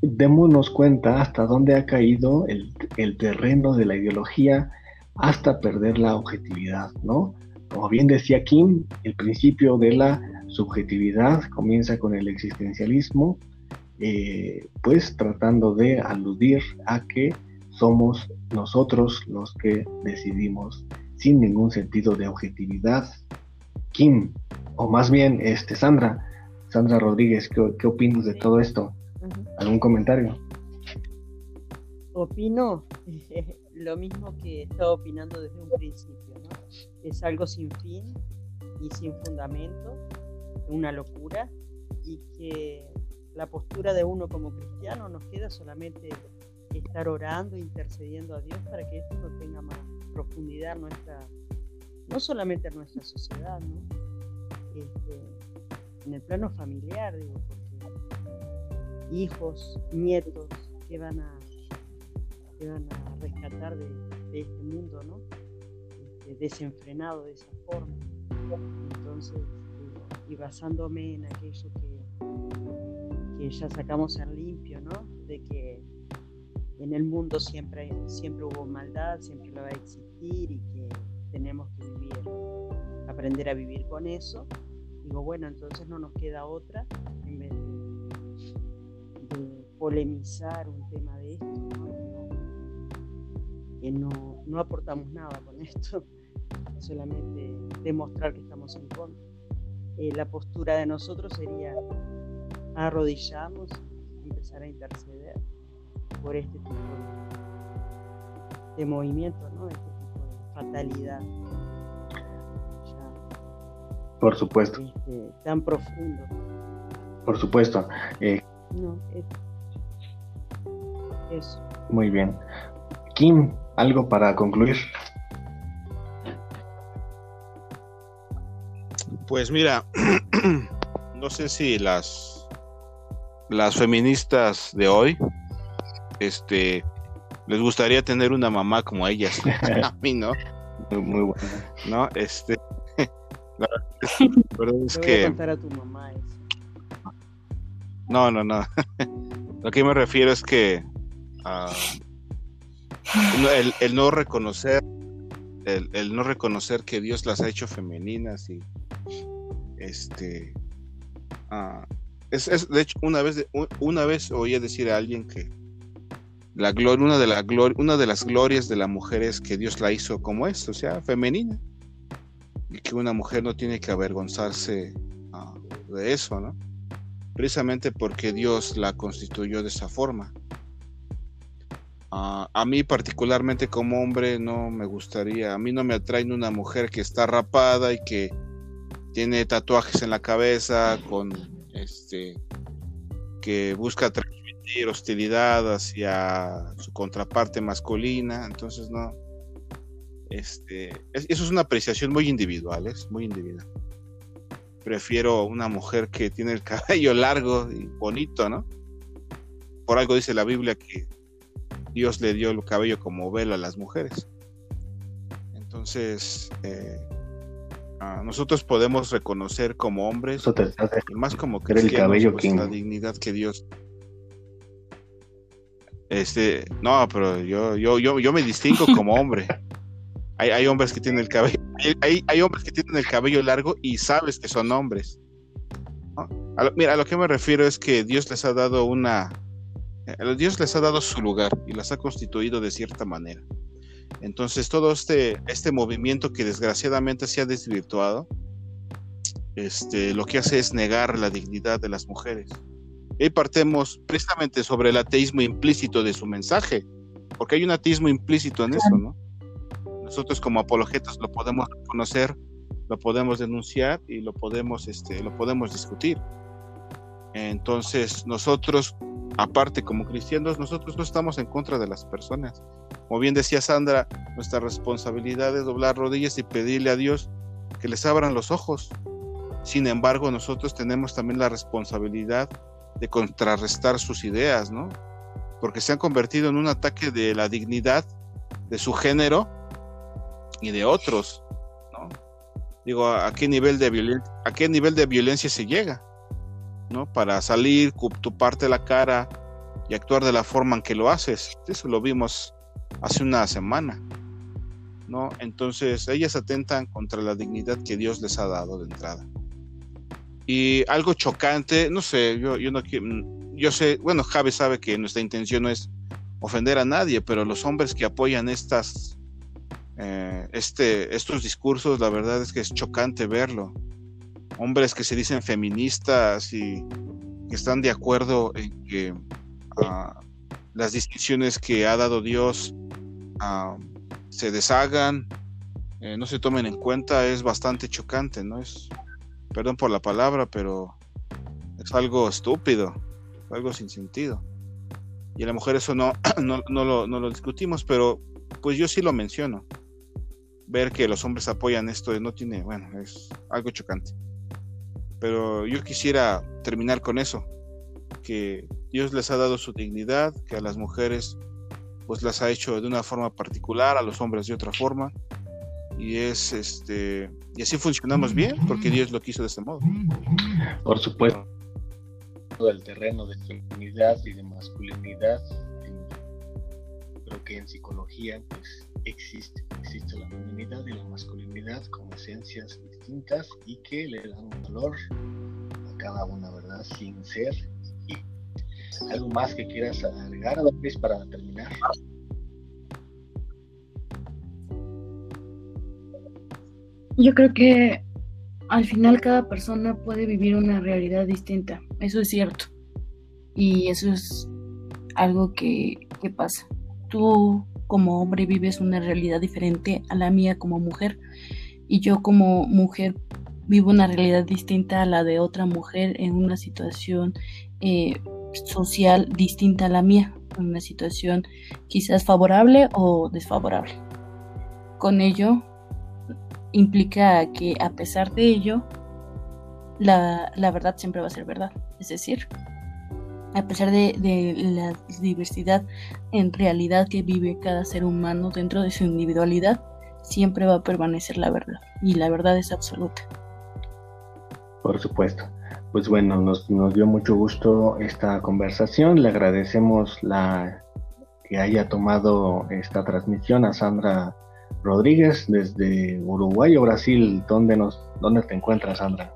démonos cuenta hasta dónde ha caído el, el, terreno de la ideología hasta perder la objetividad, ¿no? Como bien decía Kim, el principio de la subjetividad comienza con el existencialismo, eh, pues tratando de aludir a que somos nosotros los que decidimos sin ningún sentido de objetividad. Kim, o más bien este, Sandra, Sandra Rodríguez, ¿qué, opinas de todo esto? ¿Algún comentario? Opino lo mismo que estaba opinando desde un principio, ¿no? Es algo sin fin y sin fundamento, una locura y que la postura de uno como cristiano nos queda solamente estar orando, intercediendo a Dios para que esto no tenga más profundidad nuestra, no solamente en nuestra sociedad, ¿no? Este, en el plano familiar, digo, porque hijos, nietos que van a, que van a rescatar de, este mundo, ¿no? Este, desenfrenado de esa forma. Entonces, eh, y basándome en aquello que, que ya sacamos en limpio, ¿no? De que en el mundo siempre, siempre hubo maldad, siempre lo va a existir y que tenemos que vivir, aprender a vivir con eso. Digo, bueno, entonces no nos queda otra en vez de, polemizar un tema de esto, que no, no aportamos nada con esto, solamente demostrar que estamos en contra. Eh, la postura de nosotros sería arrodillamos, empezar a interceder por este tipo de, movimiento, ¿no? Este tipo de fatalidad. por supuesto. Este, tan profundo. Por supuesto. Eh, no, eso. Muy bien. Kim, ¿algo para concluir? Pues mira, no sé si las las feministas de hoy este, les gustaría tener una mamá como ellas. a mí no. Muy, buena. No, este. la verdad es, que. a tu mamá No, no, no. Lo que me refiero es que ah, el, no reconocer, el, no reconocer que Dios las ha hecho femeninas y este ah, es, es, de hecho una vez una vez oí decir a alguien que la gloria, una de, la una de las glorias de la mujer es que Dios la hizo como es, o sea, femenina. Y que una mujer no tiene que avergonzarse ah, de eso, ¿no? Precisamente porque Dios la constituyó de esa forma. Ah, a mí particularmente como hombre no me gustaría, a mí no me atrae una mujer que está rapada y que tiene tatuajes en la cabeza con este que busca hostilidad hacia su contraparte masculina, entonces no. Este, eso es una apreciación muy individual, es muy individual. Prefiero una mujer que tiene el cabello largo y bonito, ¿no? Por algo dice la Biblia que Dios le dio el cabello como velo a las mujeres. Entonces, eh, nosotros podemos reconocer como hombres, más como que el cabello la dignidad que Dios este, no, pero yo, yo, yo, yo me distingo como hombre. Hay, hay hombres que tienen el cabello, hay, hay, hombres que tienen el cabello largo y sabes que son hombres. mira, a lo que me refiero es que Dios les ha dado una, eh, Dios les ha dado su lugar y las ha constituido de cierta manera. Entonces todo este, este movimiento que desgraciadamente se ha desvirtuado, este, lo que hace es negar la dignidad de las mujeres. Y partemos precisamente sobre el ateísmo implícito de su mensaje, porque hay un ateísmo implícito en eso, ¿no? Nosotros como apologetas lo podemos reconocer, lo podemos denunciar y lo podemos, este, lo podemos discutir. Entonces, nosotros, aparte como cristianos, nosotros no estamos en contra de las personas. Como bien decía Sandra, nuestra responsabilidad es doblar rodillas y pedirle a Dios que les abran los ojos. Sin embargo, nosotros tenemos también la responsabilidad de contrarrestar sus ideas, ¿no? Porque se han convertido en un ataque de la dignidad de su género y de otros, ¿no? Digo, ¿a qué nivel de, a qué nivel de violencia se llega? ¿No? Para salir, parte la cara y actuar de la forma en que lo haces. Eso lo vimos hace una semana. ¿no? Entonces, ellas atentan contra la dignidad que Dios les ha dado de entrada. Y algo chocante, no sé, yo, yo no yo sé, bueno, Javi sabe que nuestra intención no es ofender a nadie, pero los hombres que apoyan estas, eh, este, estos discursos, la verdad es que es chocante verlo. Hombres que se dicen feministas y que están de acuerdo en que ah, las distinciones que ha dado Dios ah, se deshagan, eh, no se tomen en cuenta, es bastante chocante, ¿no? Es, perdón por la palabra, pero es algo estúpido, algo sin sentido. Y a la mujer eso no, no, lo, no, lo, discutimos, pero pues yo sí lo menciono. Ver que los hombres apoyan esto no tiene, bueno, es algo chocante. Pero yo quisiera terminar con eso, que Dios les ha dado su dignidad, que a las mujeres pues las ha hecho de una forma particular, a los hombres de otra forma. Y es este y así funcionamos bien porque Dios lo quiso de este modo. Por supuesto, el terreno de feminidad y de masculinidad, creo que en psicología pues existe, existe la feminidad y la masculinidad como esencias distintas y que le dan un valor a cada una, ¿verdad? Sin ser ¿Algo más que quieras agregar, Luis, para terminar? Yo creo que al final cada persona puede vivir una realidad distinta, eso es cierto. Y eso es algo que, que pasa. Tú como hombre vives una realidad diferente a la mía como mujer y yo como mujer vivo una realidad distinta a la de otra mujer en una situación eh, social distinta a la mía, en una situación quizás favorable o desfavorable. Con ello implica que a pesar de ello, la, verdad siempre va a ser verdad. Es decir, a pesar de, de, la diversidad en realidad que vive cada ser humano dentro de su individualidad, siempre va a permanecer la verdad. Y la verdad es absoluta. Por supuesto. Pues bueno, nos, dio mucho gusto esta conversación. Le agradecemos la que haya tomado esta transmisión a Sandra Rodríguez desde Uruguay o Brasil. ¿Dónde, nos, dónde te encuentras, Sandra?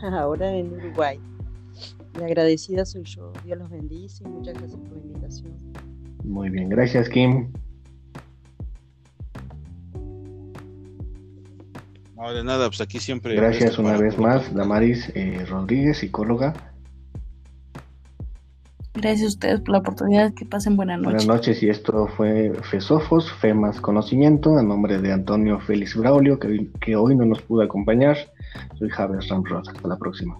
Ahora en Uruguay. Y agradecida soy yo. Dios los bendice y muchas gracias por la invitación. Muy bien, gracias Kim. No, de nada, pues aquí siempre. Gracias una vez más, Damaris eh, Rodríguez, psicóloga. Gracias a ustedes por la oportunidad. Que pasen buenas noches. Buenas noches, y esto fue FESOFOS, Fe más Conocimiento, a nombre de Antonio Félix Braulio, que, que hoy no nos pudo acompañar. Soy Javier Ramrod. Hasta la próxima.